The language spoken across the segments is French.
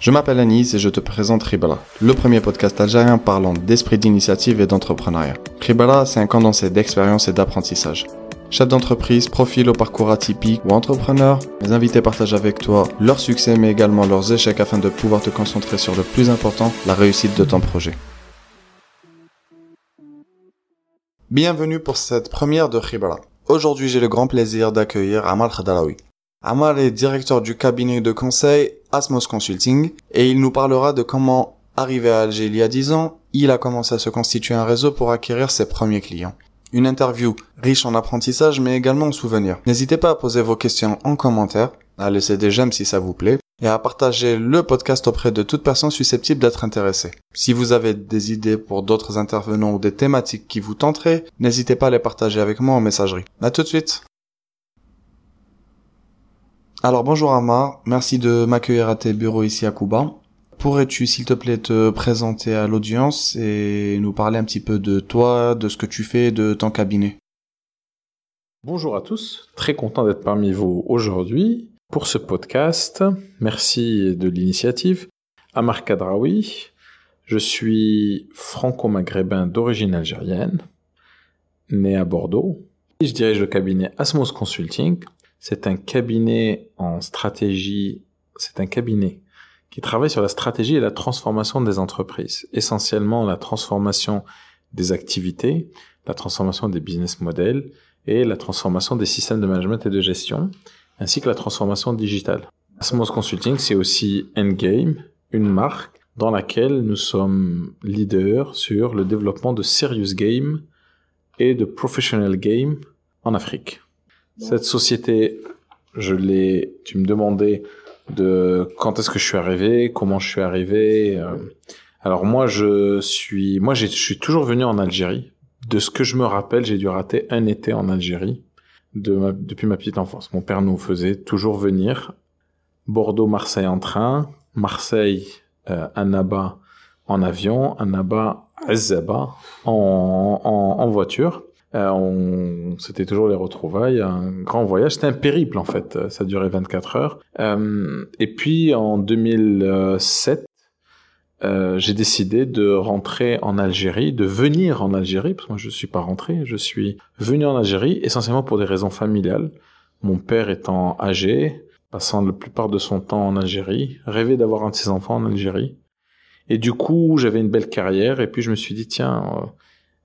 Je m'appelle Anis et je te présente Ribala, le premier podcast algérien parlant d'esprit d'initiative et d'entrepreneuriat. Ribala, c'est un condensé d'expérience et d'apprentissage. Chef d'entreprise, profil au parcours atypique ou entrepreneur, mes invités partagent avec toi leurs succès mais également leurs échecs afin de pouvoir te concentrer sur le plus important, la réussite de ton projet. Bienvenue pour cette première de Ribala. Aujourd'hui, j'ai le grand plaisir d'accueillir Amal Khadalaoui. Amal est directeur du cabinet de conseil Asmos Consulting et il nous parlera de comment, arrivé à Alger il y a 10 ans, il a commencé à se constituer un réseau pour acquérir ses premiers clients. Une interview riche en apprentissage mais également en souvenirs. N'hésitez pas à poser vos questions en commentaire, à laisser des j'aime si ça vous plaît et à partager le podcast auprès de toute personne susceptible d'être intéressée. Si vous avez des idées pour d'autres intervenants ou des thématiques qui vous tenteraient, n'hésitez pas à les partager avec moi en messagerie. À tout de suite alors bonjour Amar, merci de m'accueillir à tes bureaux ici à Cuba. Pourrais-tu s'il te plaît te présenter à l'audience et nous parler un petit peu de toi, de ce que tu fais, de ton cabinet? Bonjour à tous, très content d'être parmi vous aujourd'hui pour ce podcast. Merci de l'initiative. Amar Kadraoui, je suis franco-maghrébin d'origine algérienne, né à Bordeaux. Je dirige le cabinet Asmos Consulting c'est un cabinet en stratégie, c'est un cabinet qui travaille sur la stratégie et la transformation des entreprises, essentiellement la transformation des activités, la transformation des business models et la transformation des systèmes de management et de gestion, ainsi que la transformation digitale. Asmos Consulting, c'est aussi Endgame, une marque dans laquelle nous sommes leaders sur le développement de serious game et de professional game en Afrique. Cette société, je l'ai. Tu me demandais de quand est-ce que je suis arrivé, comment je suis arrivé. Euh. alors moi, je suis, moi, je suis toujours venu en Algérie. De ce que je me rappelle, j'ai dû rater un été en Algérie de depuis ma petite enfance. Mon père nous faisait toujours venir Bordeaux, Marseille en train, Marseille, euh, Annaba en avion, Annaba, Azaba en, en voiture. Euh, on, c'était toujours les retrouvailles, un grand voyage. C'était un périple en fait. Ça durait 24 heures. Euh, et puis en 2007, euh, j'ai décidé de rentrer en Algérie, de venir en Algérie, parce que moi je suis pas rentré, je suis venu en Algérie essentiellement pour des raisons familiales. Mon père étant âgé, passant la plupart de son temps en Algérie, rêvait d'avoir un de ses enfants en Algérie. Et du coup, j'avais une belle carrière, et puis je me suis dit, tiens, euh,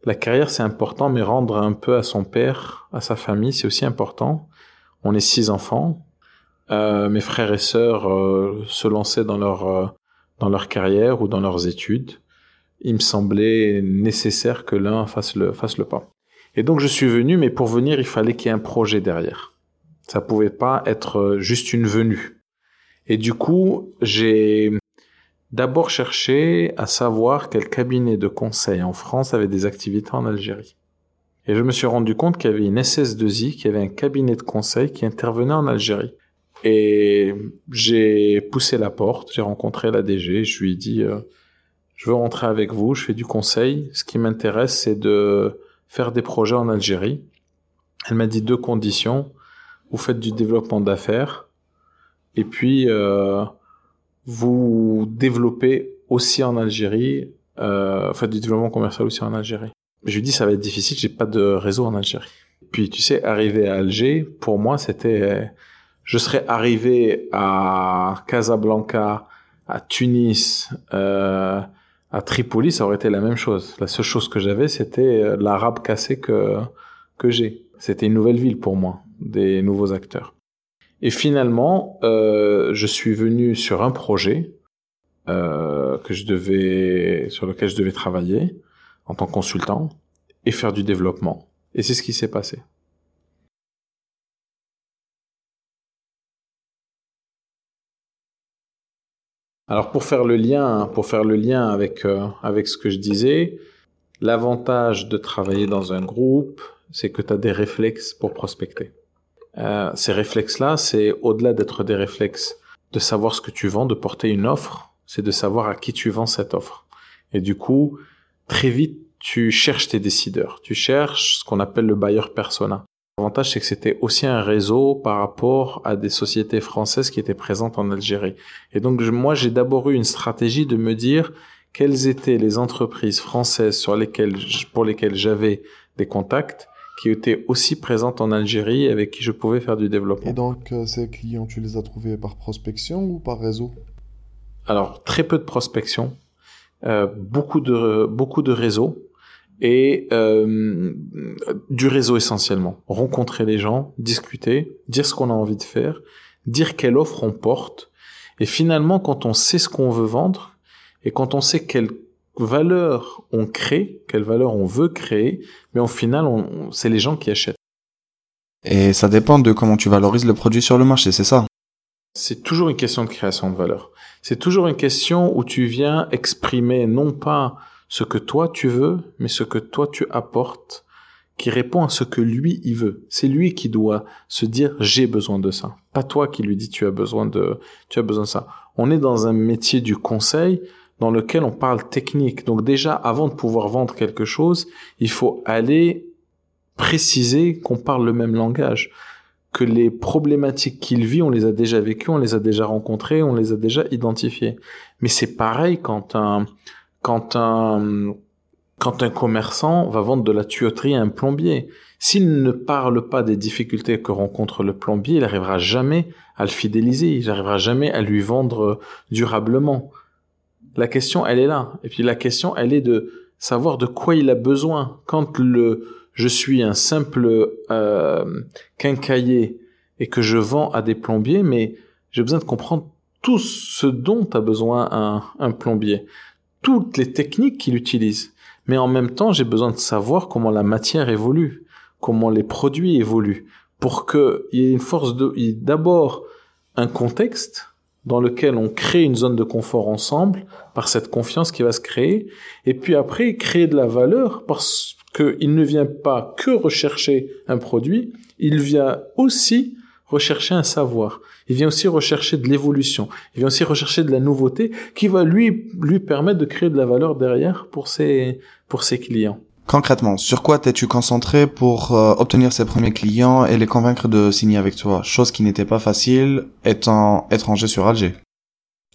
la carrière c'est important, mais rendre un peu à son père, à sa famille, c'est aussi important. On est six enfants. Euh, mes frères et sœurs euh, se lançaient dans leur euh, dans leur carrière ou dans leurs études. Il me semblait nécessaire que l'un fasse le fasse le pas. Et donc je suis venu, mais pour venir, il fallait qu'il y ait un projet derrière. Ça pouvait pas être juste une venue. Et du coup, j'ai d'abord chercher à savoir quel cabinet de conseil en France avait des activités en Algérie. Et je me suis rendu compte qu'il y avait une SS2I, qui avait un cabinet de conseil qui intervenait en Algérie. Et j'ai poussé la porte, j'ai rencontré la DG, je lui ai dit, euh, je veux rentrer avec vous, je fais du conseil, ce qui m'intéresse c'est de faire des projets en Algérie. Elle m'a dit deux conditions, vous faites du développement d'affaires, et puis euh, vous développez aussi en Algérie, euh, faites du développement commercial aussi en Algérie. Je lui dis ça va être difficile, j'ai pas de réseau en Algérie. Puis tu sais, arriver à Alger, pour moi c'était, je serais arrivé à Casablanca, à Tunis, euh, à Tripoli, ça aurait été la même chose. La seule chose que j'avais, c'était euh, l'arabe cassé que que j'ai. C'était une nouvelle ville pour moi, des nouveaux acteurs. Et finalement, euh, je suis venu sur un projet euh, que je devais, sur lequel je devais travailler en tant que consultant et faire du développement. Et c'est ce qui s'est passé. Alors pour faire le lien, pour faire le lien avec euh, avec ce que je disais, l'avantage de travailler dans un groupe, c'est que tu as des réflexes pour prospecter. Euh, ces réflexes-là, c'est au-delà d'être des réflexes de savoir ce que tu vends, de porter une offre, c'est de savoir à qui tu vends cette offre. Et du coup, très vite, tu cherches tes décideurs. Tu cherches ce qu'on appelle le buyer persona. L'avantage, c'est que c'était aussi un réseau par rapport à des sociétés françaises qui étaient présentes en Algérie. Et donc, moi, j'ai d'abord eu une stratégie de me dire quelles étaient les entreprises françaises sur lesquelles, pour lesquelles j'avais des contacts qui étaient aussi présentes en Algérie et avec qui je pouvais faire du développement. Et donc, euh, ces clients, tu les as trouvés par prospection ou par réseau? Alors, très peu de prospection, euh, beaucoup de beaucoup de réseaux et euh, du réseau essentiellement. Rencontrer les gens, discuter, dire ce qu'on a envie de faire, dire quelle offre on porte. Et finalement, quand on sait ce qu'on veut vendre et quand on sait quelle valeur on crée, quelle valeur on veut créer, mais au final, on, c'est les gens qui achètent. Et ça dépend de comment tu valorises le produit sur le marché, c'est ça? C'est toujours une question de création de valeur. C'est toujours une question où tu viens exprimer non pas ce que toi tu veux, mais ce que toi tu apportes, qui répond à ce que lui il veut. C'est lui qui doit se dire j'ai besoin de ça. Pas toi qui lui dis tu as besoin de, tu as besoin de ça. On est dans un métier du conseil dans lequel on parle technique. Donc déjà, avant de pouvoir vendre quelque chose, il faut aller préciser qu'on parle le même langage que les problématiques qu'il vit, on les a déjà vécues, on les a déjà rencontrées, on les a déjà identifiées. Mais c'est pareil quand un, quand un, quand un commerçant va vendre de la tuyauterie à un plombier. S'il ne parle pas des difficultés que rencontre le plombier, il n'arrivera jamais à le fidéliser, il n'arrivera jamais à lui vendre durablement. La question, elle est là. Et puis la question, elle est de savoir de quoi il a besoin. Quand le je suis un simple euh, quincailler et que je vends à des plombiers, mais j'ai besoin de comprendre tout ce dont a besoin un, plombier toutes les techniques qu'il utilise. Mais en même temps, j'ai besoin de savoir comment la matière évolue, comment les produits évoluent, pour qu'il y ait une force de, d'abord un contexte dans lequel on crée une zone de confort ensemble par cette confiance qui va se créer, et puis après créer de la valeur parce qu'il ne vient pas que rechercher un produit, il vient aussi rechercher un savoir. Il vient aussi rechercher de l'évolution. Il vient aussi rechercher de la nouveauté qui va lui, lui permettre de créer de la valeur derrière pour ses, pour ses clients. Concrètement, sur quoi t'es-tu concentré pour euh, obtenir ses premiers clients et les convaincre de signer avec toi? Chose qui n'était pas facile étant étranger sur Alger.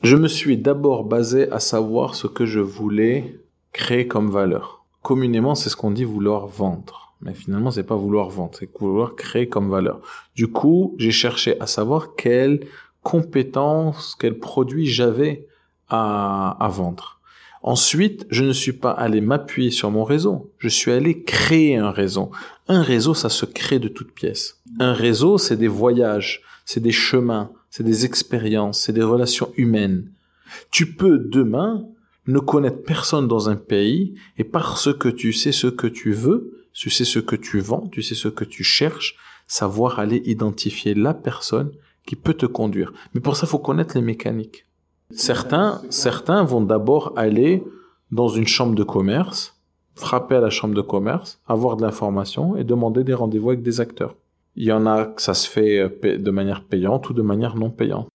Je me suis d'abord basé à savoir ce que je voulais créer comme valeur. Communément, c'est ce qu'on dit vouloir vendre. Mais finalement, c'est pas vouloir vendre, c'est vouloir créer comme valeur. Du coup, j'ai cherché à savoir quelles compétences, quels produits j'avais à, à vendre. Ensuite, je ne suis pas allé m'appuyer sur mon réseau. Je suis allé créer un réseau. Un réseau, ça se crée de toutes pièces. Un réseau, c'est des voyages, c'est des chemins, c'est des expériences, c'est des relations humaines. Tu peux demain ne connaître personne dans un pays et parce que tu sais ce que tu veux, tu sais ce que tu vends, tu sais ce que tu cherches, savoir aller identifier la personne qui peut te conduire. Mais pour ça, il faut connaître les mécaniques. Certains, certains vont d'abord aller dans une chambre de commerce, frapper à la chambre de commerce, avoir de l'information et demander des rendez-vous avec des acteurs. Il y en a que ça se fait euh, de manière payante ou de manière non payante.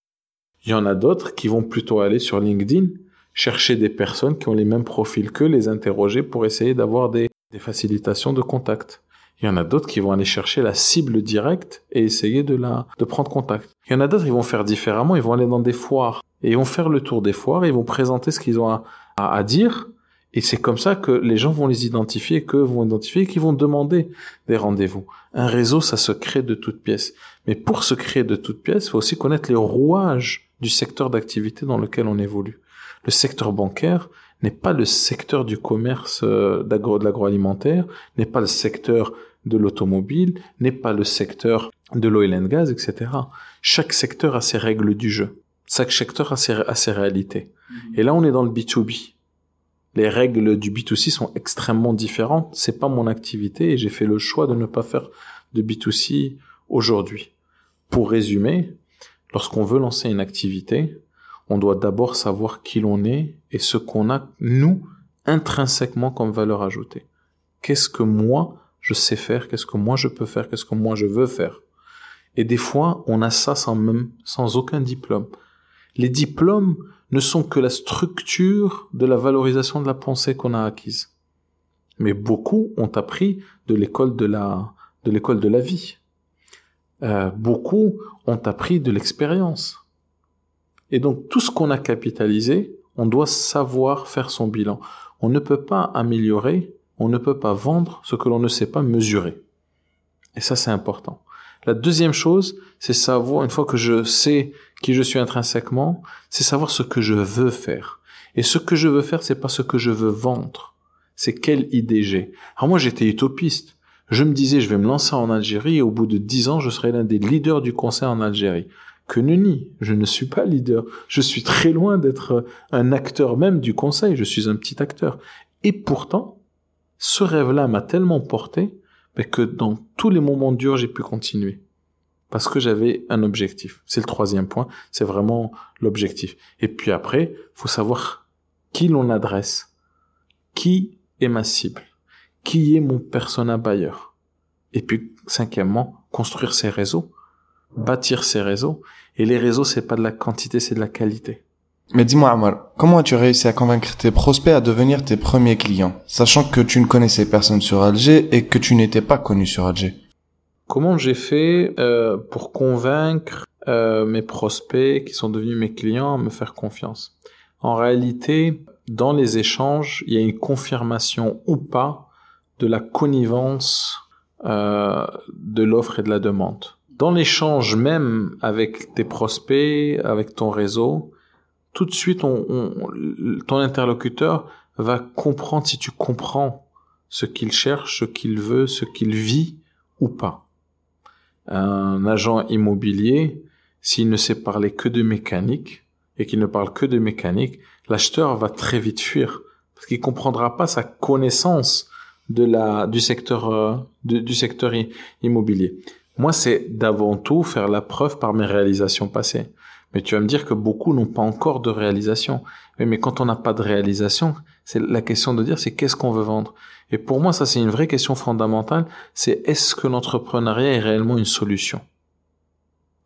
Il y en a d'autres qui vont plutôt aller sur LinkedIn, chercher des personnes qui ont les mêmes profils qu'eux, les interroger pour essayer d'avoir des, des facilitations de contact. Il y en a d'autres qui vont aller chercher la cible directe et essayer de la, de prendre contact. Il y en a d'autres qui vont faire différemment, ils vont aller dans des foires et ils vont faire le tour des foires et ils vont présenter ce qu'ils ont à, à, dire et c'est comme ça que les gens vont les identifier, que vont identifier, qu'ils vont demander des rendez-vous. Un réseau, ça se crée de toutes pièces. Mais pour se créer de toutes pièces, il faut aussi connaître les rouages du secteur d'activité dans lequel on évolue. Le secteur bancaire, n'est pas le secteur du commerce euh, de l'agroalimentaire, n'est pas le secteur de l'automobile, n'est pas le secteur de l'oil and gas, etc. Chaque secteur a ses règles du jeu. Chaque secteur a ses, a ses réalités. Et là, on est dans le B2B. Les règles du B2C sont extrêmement différentes. C'est pas mon activité et j'ai fait le choix de ne pas faire de B2C aujourd'hui. Pour résumer, lorsqu'on veut lancer une activité, on doit d'abord savoir qui l'on est et ce qu'on a, nous, intrinsèquement comme valeur ajoutée. Qu'est-ce que moi, je sais faire, qu'est-ce que moi je peux faire, qu'est-ce que moi je veux faire. Et des fois, on a ça sans même, sans aucun diplôme. Les diplômes ne sont que la structure de la valorisation de la pensée qu'on a acquise. Mais beaucoup ont appris de l'école de la, de l'école de la vie. Euh, beaucoup ont appris de l'expérience. Et donc tout ce qu'on a capitalisé, on doit savoir faire son bilan. On ne peut pas améliorer, on ne peut pas vendre ce que l'on ne sait pas mesurer. Et ça, c'est important. La deuxième chose, c'est savoir, une fois que je sais qui je suis intrinsèquement, c'est savoir ce que je veux faire. Et ce que je veux faire, c'est pas ce que je veux vendre. C'est quelle idée j'ai. Alors moi, j'étais utopiste. Je me disais, je vais me lancer en Algérie et au bout de dix ans, je serai l'un des leaders du conseil en Algérie. Que nenni, je ne suis pas leader. Je suis très loin d'être un acteur même du conseil. Je suis un petit acteur. Et pourtant, ce rêve-là m'a tellement porté mais que dans tous les moments durs, j'ai pu continuer. Parce que j'avais un objectif. C'est le troisième point, c'est vraiment l'objectif. Et puis après, faut savoir qui l'on adresse, qui est ma cible, qui est mon persona buyer? Et puis, cinquièmement, construire ses réseaux, bâtir ses réseaux. Et les réseaux, c'est pas de la quantité, c'est de la qualité. Mais dis-moi, Amar, comment as-tu réussi à convaincre tes prospects à devenir tes premiers clients, sachant que tu ne connaissais personne sur Alger et que tu n'étais pas connu sur Alger? Comment j'ai fait euh, pour convaincre euh, mes prospects qui sont devenus mes clients à me faire confiance? En réalité, dans les échanges, il y a une confirmation ou pas de la connivence euh, de l'offre et de la demande. Dans l'échange même avec tes prospects, avec ton réseau, tout de suite, on, ton interlocuteur va comprendre si tu comprends ce qu'il cherche, ce qu'il veut, ce qu'il vit ou pas. Un agent immobilier, s'il ne sait parler que de mécanique et qu'il ne parle que de mécanique, l'acheteur va très vite fuir parce qu'il comprendra pas sa connaissance de la du secteur euh, du secteur immobilier. Moi, c'est d'avant tout faire la preuve par mes réalisations passées. Mais tu vas me dire que beaucoup n'ont pas encore de réalisation. Mais, quand on n'a pas de réalisation, c'est la question de dire c'est qu'est-ce qu'on veut vendre? Et pour moi, ça c'est une vraie question fondamentale. C'est est-ce que l'entrepreneuriat est réellement une solution?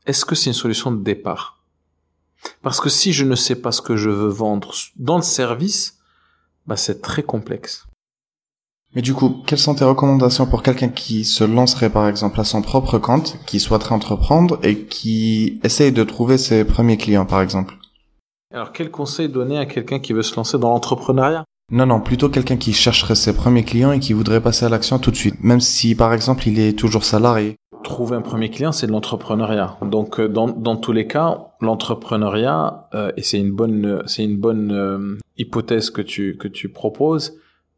Est-ce que c'est une solution de départ? Parce que si je ne sais pas ce que je veux vendre dans le service, bah c'est très complexe. Mais du coup, quelles sont tes recommandations pour quelqu'un qui se lancerait par exemple à son propre compte, qui souhaiterait entreprendre et qui essaye de trouver ses premiers clients par exemple? Alors quel conseil donner à quelqu'un qui veut se lancer dans l'entrepreneuriat? Non, non, plutôt quelqu'un qui chercherait ses premiers clients et qui voudrait passer à l'action tout de suite, même si par exemple il est toujours salarié. Trouver un premier client, c'est de l'entrepreneuriat. Donc euh, dans, dans tous les cas, l'entrepreneuriat, euh, et c'est une bonne, c'est une bonne euh, hypothèse que tu, que tu proposes,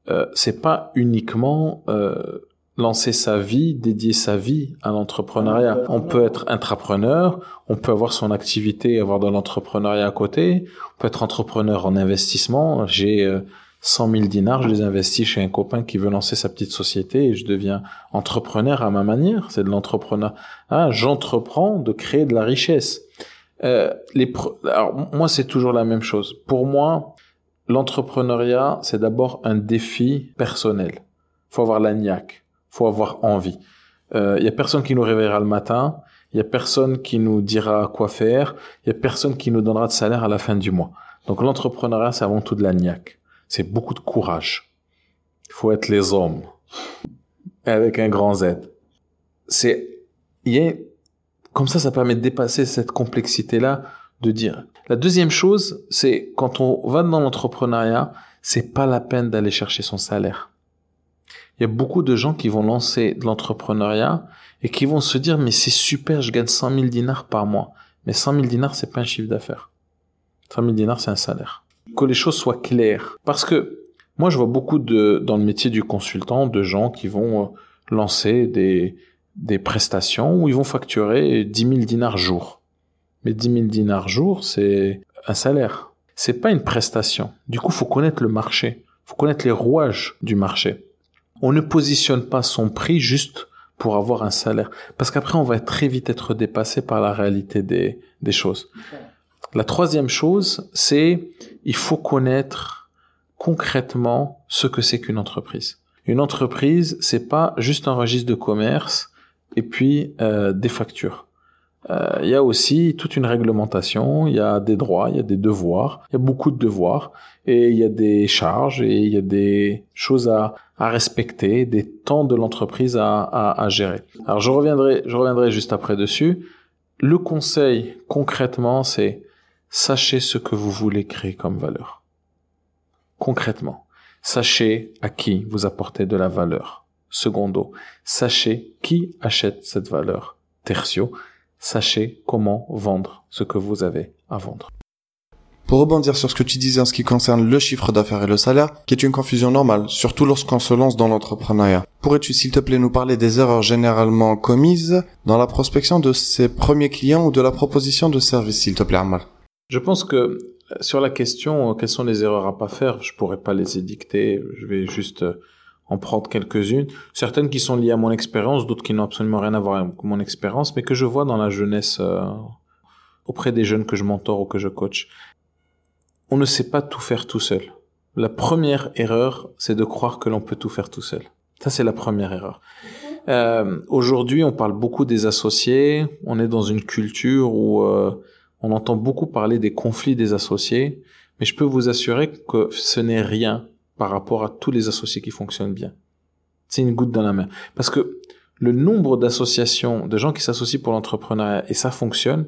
euh, c'est pas uniquement euh, lancer sa vie, dédier sa vie à l'entrepreneuriat. On peut être intrapreneur, on peut avoir son activité et avoir de l'entrepreneuriat à côté, on peut être entrepreneur en investissement. J'ai 100 000 dinars, je les investis chez un copain qui veut lancer sa petite société et je deviens entrepreneur à ma manière. C'est de l'entrepreneur. Ah, j'entreprends de créer de la richesse. Euh, les Alors moi, c'est toujours la même chose. Pour moi, L'entrepreneuriat, c'est d'abord un défi personnel. Faut avoir la niaque, faut avoir envie. Il euh, y a personne qui nous réveillera le matin, il y a personne qui nous dira quoi faire, il y a personne qui nous donnera de salaire à la fin du mois. Donc l'entrepreneuriat, c'est avant tout de la. C'est beaucoup de courage. Il faut être les hommes avec un grand Z. C'est, y a, comme ça, ça permet de dépasser cette complexité-là de dire. La deuxième chose, c'est quand on va dans l'entrepreneuriat, c'est pas la peine d'aller chercher son salaire. Il y a beaucoup de gens qui vont lancer de l'entrepreneuriat et qui vont se dire mais c'est super, je gagne 100 000 dinars par mois. Mais 100 000 dinars, c'est pas un chiffre d'affaires. 100 000 dinars, c'est un salaire. Que les choses soient claires. Parce que moi, je vois beaucoup de, dans le métier du consultant, de gens qui vont euh, lancer des, des prestations où ils vont facturer 10 000 dinars jour. Mais 10 000 dinars jour, c'est un salaire. C'est pas une prestation. Du coup, faut connaître le marché. Faut connaître les rouages du marché. On ne positionne pas son prix juste pour avoir un salaire. Parce qu'après, on va très vite être dépassé par la réalité des, choses. La troisième chose, c'est il faut connaître concrètement ce que c'est qu'une entreprise. Une entreprise, c'est pas juste un registre de commerce et puis euh, des factures il y a aussi toute une réglementation, il y a des droits, il y a des devoirs, il y a beaucoup de devoirs, et il y a des charges, et il y a des choses à, à respecter, des temps de l'entreprise à, à, à, gérer. Alors je reviendrai, je reviendrai juste après dessus. Le conseil concrètement, c'est sachez ce que vous voulez créer comme valeur. Concrètement, sachez à qui vous apportez de la valeur. Secondo, sachez qui achète cette valeur. Tertio, sachez comment vendre ce que vous avez à vendre. Pour rebondir sur ce que tu disais en ce qui concerne le chiffre d'affaires et le salaire, qui est une confusion normale, surtout lorsqu'on se lance dans l'entrepreneuriat, pourrais-tu s'il te plaît nous parler des erreurs généralement commises dans la prospection de ses premiers clients ou de la proposition de service, s'il te plaît, Amal Je pense que sur la question, quelles sont les erreurs à pas faire, je pourrais pas les édicter, je vais juste en prendre quelques-unes, certaines qui sont liées à mon expérience, d'autres qui n'ont absolument rien à voir avec mon expérience, mais que je vois dans la jeunesse euh, auprès des jeunes que je mentor ou que je coach. On ne sait pas tout faire tout seul. La première erreur, c'est de croire que l'on peut tout faire tout seul. Ça, c'est la première erreur. Euh, Aujourd'hui, on parle beaucoup des associés. On est dans une culture où euh, on entend beaucoup parler des conflits des associés. Mais je peux vous assurer que ce n'est rien par rapport à tous les associés qui fonctionnent bien. C'est une goutte dans la main. Parce que le nombre d'associations, de gens qui s'associent pour l'entrepreneuriat, et ça fonctionne,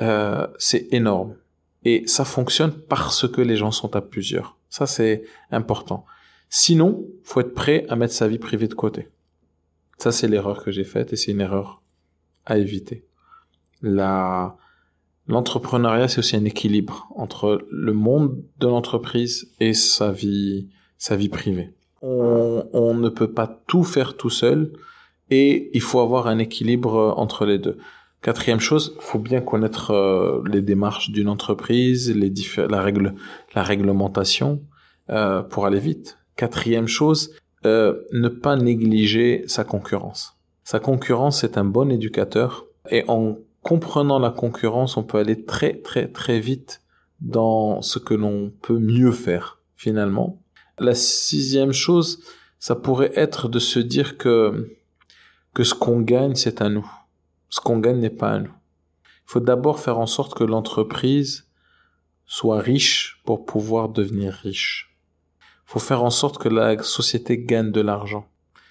euh, c'est énorme. Et ça fonctionne parce que les gens sont à plusieurs. Ça, c'est important. Sinon, faut être prêt à mettre sa vie privée de côté. Ça, c'est l'erreur que j'ai faite et c'est une erreur à éviter. La, l'entrepreneuriat, c'est aussi un équilibre entre le monde de l'entreprise et sa vie, sa vie privée. On, on, ne peut pas tout faire tout seul et il faut avoir un équilibre entre les deux. Quatrième chose, faut bien connaître euh, les démarches d'une entreprise, les la règle, la réglementation euh, pour aller vite. Quatrième chose, euh, ne pas négliger sa concurrence. Sa concurrence est un bon éducateur et en comprenant la concurrence, on peut aller très très très vite dans ce que l'on peut mieux faire finalement. La sixième chose, ça pourrait être de se dire que que ce qu'on gagne, c'est à nous. Ce qu'on gagne n'est pas à nous. Il faut d'abord faire en sorte que l'entreprise soit riche pour pouvoir devenir riche. Il faut faire en sorte que la société gagne de l'argent.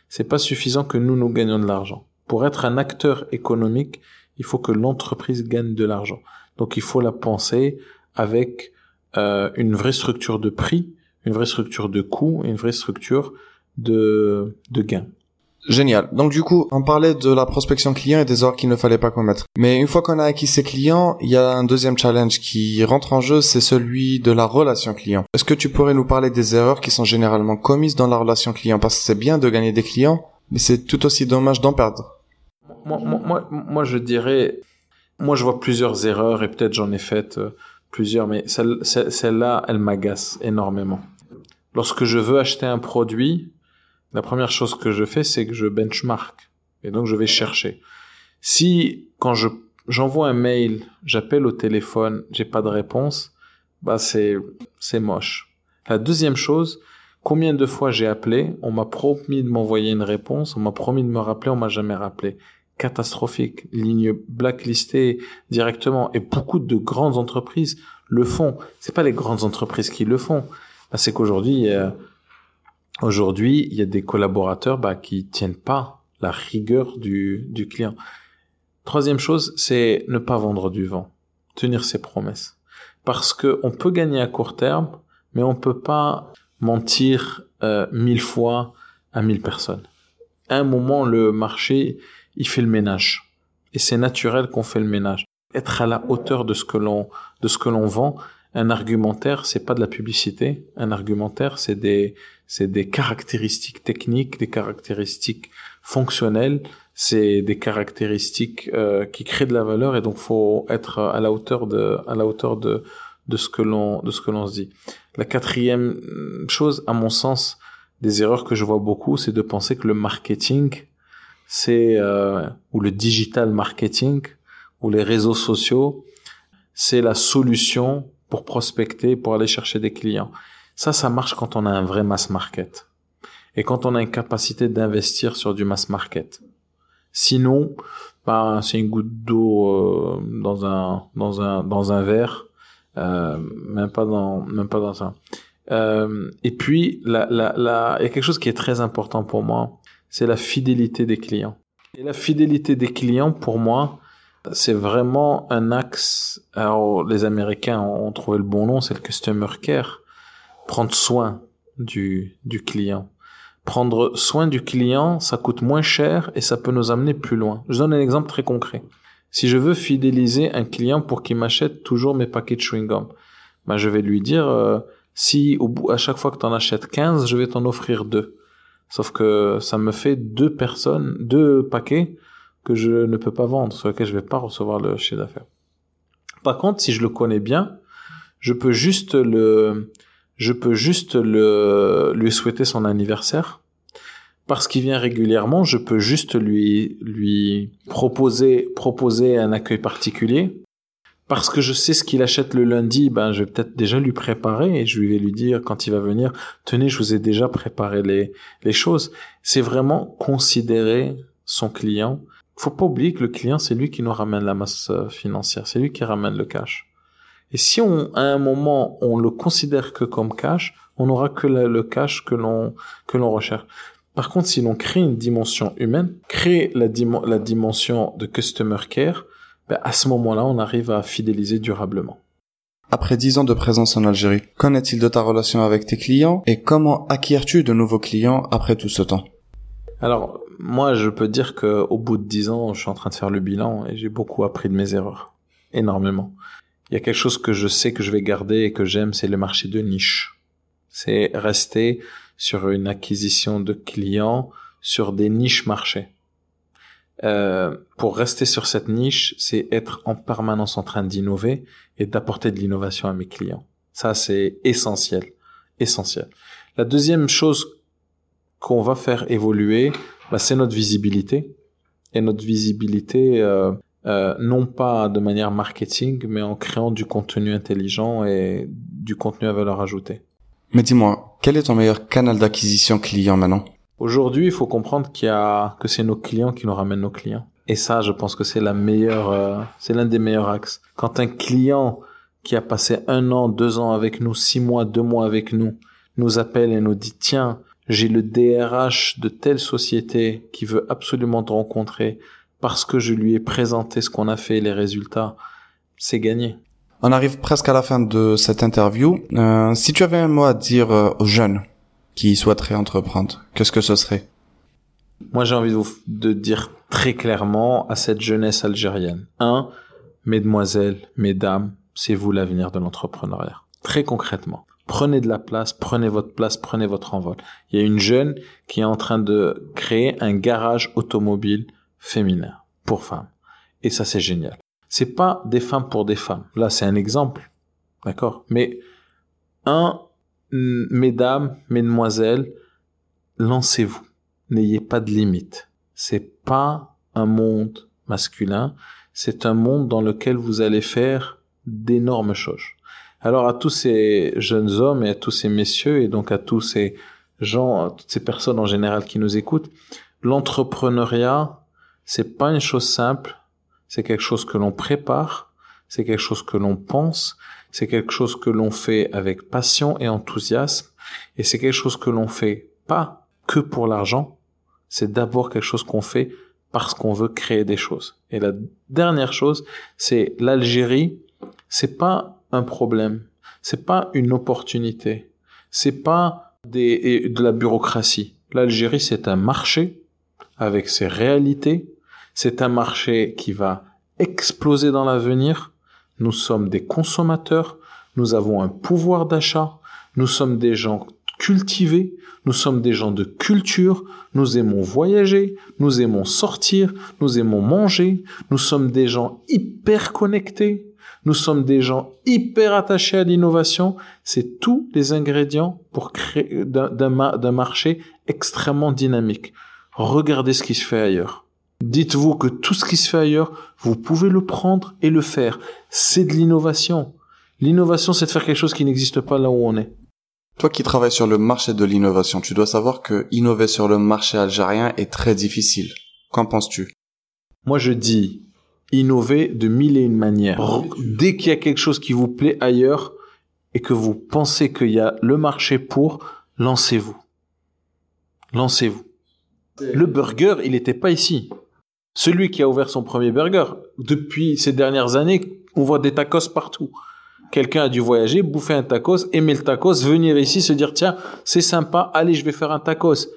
C'est pas suffisant que nous nous gagnions de l'argent. Pour être un acteur économique, il faut que l'entreprise gagne de l'argent. Donc il faut la penser avec euh, une vraie structure de prix, une vraie structure de coût une vraie structure de, de gain. Génial. Donc du coup, on parlait de la prospection client et des erreurs qu'il ne fallait pas commettre. Mais une fois qu'on a acquis ses clients, il y a un deuxième challenge qui rentre en jeu, c'est celui de la relation client. Est-ce que tu pourrais nous parler des erreurs qui sont généralement commises dans la relation client? Parce que c'est bien de gagner des clients, mais c'est tout aussi dommage d'en perdre. Moi, moi, moi, je dirais, moi je vois plusieurs erreurs et peut-être j'en ai fait euh, plusieurs, mais celle-là, elle m'agace énormément. Lorsque je veux acheter un produit, la première chose que je fais, c'est que je benchmark. Et donc, je vais chercher. Si, quand je, j'envoie un mail, j'appelle au téléphone, j'ai pas de réponse, bah, c'est, c'est moche. La deuxième chose, combien de fois j'ai appelé, on m'a promis de m'envoyer une réponse, on m'a promis de me rappeler, on m'a jamais rappelé. Catastrophique. Ligne blacklistée directement. Et beaucoup de grandes entreprises le font. C'est pas les grandes entreprises qui le font. Bah, c'est qu'aujourd'hui, Aujourd'hui, il y a des collaborateurs bah, qui tiennent pas la rigueur du, du client. Troisième chose, c'est ne pas vendre du vent, tenir ses promesses. Parce que on peut gagner à court terme, mais on peut pas mentir euh, mille fois à mille personnes. À un moment, le marché, il fait le ménage. Et c'est naturel qu'on fait le ménage. Être à la hauteur de ce que l'on, de ce que l'on vend, un argumentaire, c'est pas de la publicité. Un argumentaire, c'est des, c'est des caractéristiques techniques, des caractéristiques fonctionnelles, c'est des caractéristiques euh, qui créent de la valeur et donc faut être à la hauteur de, à la hauteur de, de ce que l'on, de ce que l'on se dit. La quatrième chose, à mon sens, des erreurs que je vois beaucoup, c'est de penser que le marketing, c'est euh, ou le digital marketing ou les réseaux sociaux, c'est la solution pour prospecter, pour aller chercher des clients. Ça, ça marche quand on a un vrai mass market. Et quand on a une capacité d'investir sur du mass market. Sinon, bah, c'est une goutte d'eau euh, dans un dans un dans un verre, euh, même pas dans même pas dans ça. Euh, et puis la la la il y a quelque chose qui est très important pour moi, c'est la fidélité des clients. Et la fidélité des clients pour moi, c'est vraiment un axe. Alors les Américains ont trouvé le bon nom, c'est le customer care, prendre soin du du client prendre soin du client, ça coûte moins cher et ça peut nous amener plus loin. Je donne un exemple très concret. Si je veux fidéliser un client pour qu'il m'achète toujours mes paquets de chewing-gum, ben je vais lui dire euh, si au bout à chaque fois que tu en achètes 15, je vais t'en offrir deux. Sauf que ça me fait deux personnes, deux paquets que je ne peux pas vendre, sur lesquels je vais pas recevoir le chiffre d'affaires. Par contre, si je le connais bien, je peux juste le je peux juste le, lui souhaiter son anniversaire. Parce qu'il vient régulièrement, je peux juste lui, lui proposer, proposer un accueil particulier. Parce que je sais ce qu'il achète le lundi, ben, je vais peut-être déjà lui préparer et je vais lui dire quand il va venir, tenez, je vous ai déjà préparé les, les choses. C'est vraiment considérer son client. Faut pas oublier que le client, c'est lui qui nous ramène la masse financière, c'est lui qui ramène le cash. Et si on, à un moment, on le considère que comme cash, on n'aura que le cash que l'on, que l'on recherche. Par contre, si l'on crée une dimension humaine, crée la, la dimension de customer care, ben à ce moment-là, on arrive à fidéliser durablement. Après dix ans de présence en Algérie, qu'en est-il de ta relation avec tes clients et comment acquiers-tu de nouveaux clients après tout ce temps? Alors, moi, je peux dire que au bout de dix ans, je suis en train de faire le bilan et j'ai beaucoup appris de mes erreurs. Énormément il y a quelque chose que je sais que je vais garder et que j'aime, c'est le marché de niche. C'est rester sur une acquisition de clients sur des niches marchés. Euh, pour rester sur cette niche, c'est être en permanence en train d'innover et d'apporter de l'innovation à mes clients. Ça, c'est essentiel, essentiel. La deuxième chose qu'on va faire évoluer, bah, c'est notre visibilité. Et notre visibilité, euh, euh, non pas de manière marketing, mais en créant du contenu intelligent et du contenu à valeur ajoutée. Mais dis-moi, quel est ton meilleur canal d'acquisition client maintenant? Aujourd'hui, il faut comprendre qu'il y a que c'est nos clients qui nous ramènent nos clients. Et ça, je pense que c'est la meilleure, euh, c'est l'un des meilleurs axes. Quand un client qui a passé un an, deux ans avec nous, six mois, deux mois avec nous, nous appelle et nous dit tiens, j'ai le DRH de telle société qui veut absolument te rencontrer parce que je lui ai présenté ce qu'on a fait, les résultats, c'est gagné. On arrive presque à la fin de cette interview. Euh, si tu avais un mot à dire euh, aux jeunes qui souhaiteraient entreprendre, qu'est-ce que ce serait? Moi, j'ai envie de, vous, de dire très clairement à cette jeunesse algérienne. Un, mesdemoiselles, mesdames, c'est vous l'avenir de l'entrepreneuriat. Très concrètement. Prenez de la place, prenez votre place, prenez votre envol. Il y a une jeune qui est en train de créer un garage automobile féminin pour femmes. Et ça, c'est génial. C'est pas des femmes pour des femmes. Là, c'est un exemple. D'accord? Mais, un, mesdames, mesdemoiselles, lancez-vous. N'ayez pas de limite. C'est pas un monde masculin. C'est un monde dans lequel vous allez faire d'énormes choses. Alors à tous ces jeunes hommes et à tous ces messieurs et donc à tous ces gens, à toutes ces personnes en général qui nous écoutent, l'entrepreneuriat, c'est pas une chose simple, c'est quelque chose que l'on prépare, c'est quelque chose que l'on pense, c'est quelque chose que l'on fait avec passion et enthousiasme, et c'est quelque chose que l'on fait pas que pour l'argent, c'est d'abord quelque chose qu'on fait parce qu'on veut créer des choses. Et la dernière chose, c'est l'Algérie, c'est pas un problème, c'est pas une opportunité, c'est pas des, de la bureaucratie. L'Algérie, c'est un marché avec ses réalités, c'est un marché qui va exploser dans l'avenir. Nous sommes des consommateurs, nous avons un pouvoir d'achat, nous sommes des gens cultivés, nous sommes des gens de culture, nous aimons voyager, nous aimons sortir, nous aimons manger, nous sommes des gens hyper connectés, nous sommes des gens hyper attachés à l'innovation. C'est tous les ingrédients pour créer d'un marché extrêmement dynamique. Regardez ce qui se fait ailleurs. Dites-vous que tout ce qui se fait ailleurs, vous pouvez le prendre et le faire. C'est de l'innovation. L'innovation, c'est de faire quelque chose qui n'existe pas là où on est. Toi qui travailles sur le marché de l'innovation, tu dois savoir que innover sur le marché algérien est très difficile. Qu'en penses-tu? Moi, je dis innover de mille et une manières. Dès qu'il y a quelque chose qui vous plaît ailleurs et que vous pensez qu'il y a le marché pour, lancez-vous. Lancez-vous. Le burger, il n'était pas ici. Celui qui a ouvert son premier burger, depuis ces dernières années, on voit des tacos partout. Quelqu'un a dû voyager, bouffer un tacos, aimer le tacos, venir ici, se dire tiens, c'est sympa, allez, je vais faire un tacos.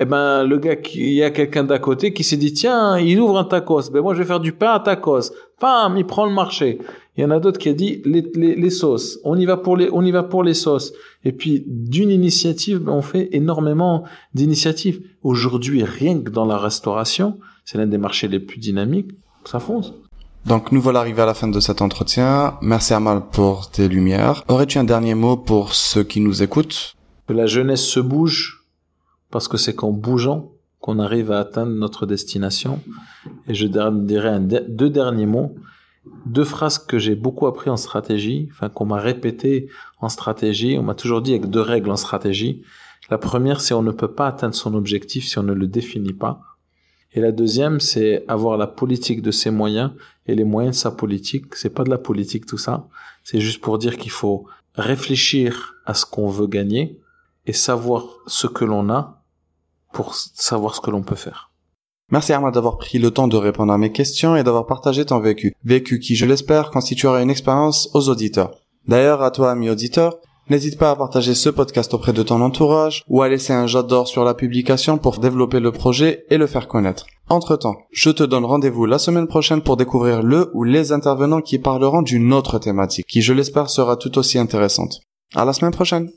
Eh ben, le gars, il y a quelqu'un d'à côté qui s'est dit tiens, il ouvre un tacos. Ben moi, je vais faire du pain à tacos. Pam, il prend le marché. Il y en a d'autres qui a dit les, les, les, sauces. On y va pour les, on y va pour les sauces. Et puis d'une initiative, on fait énormément d'initiatives. Aujourd'hui, rien que dans la restauration, c'est l'un des marchés les plus dynamiques. Ça fonce. Donc nous voilà arrivés à la fin de cet entretien. Merci Amal pour tes lumières. Aurais-tu un dernier mot pour ceux qui nous écoutent? Que la jeunesse se bouge, parce que c'est qu'en bougeant qu'on arrive à atteindre notre destination. Et je dirais un deux derniers mots, deux phrases que j'ai beaucoup appris en stratégie, enfin qu'on m'a répété en stratégie. On m'a toujours dit avec deux règles en stratégie. La première, c'est on ne peut pas atteindre son objectif si on ne le définit pas. Et la deuxième, c'est avoir la politique de ses moyens et les moyens de sa politique. C'est pas de la politique tout ça. C'est juste pour dire qu'il faut réfléchir à ce qu'on veut gagner et savoir ce que l'on a pour savoir ce que l'on peut faire. Merci Armand d'avoir pris le temps de répondre à mes questions et d'avoir partagé ton vécu. Vécu qui, je l'espère, constituera une expérience aux auditeurs. D'ailleurs, à toi, ami auditeur, n'hésite pas à partager ce podcast auprès de ton entourage ou à laisser un j'adore sur la publication pour développer le projet et le faire connaître. Entre temps, je te donne rendez-vous la semaine prochaine pour découvrir le ou les intervenants qui parleront d'une autre thématique qui, je l'espère, sera tout aussi intéressante. À la semaine prochaine!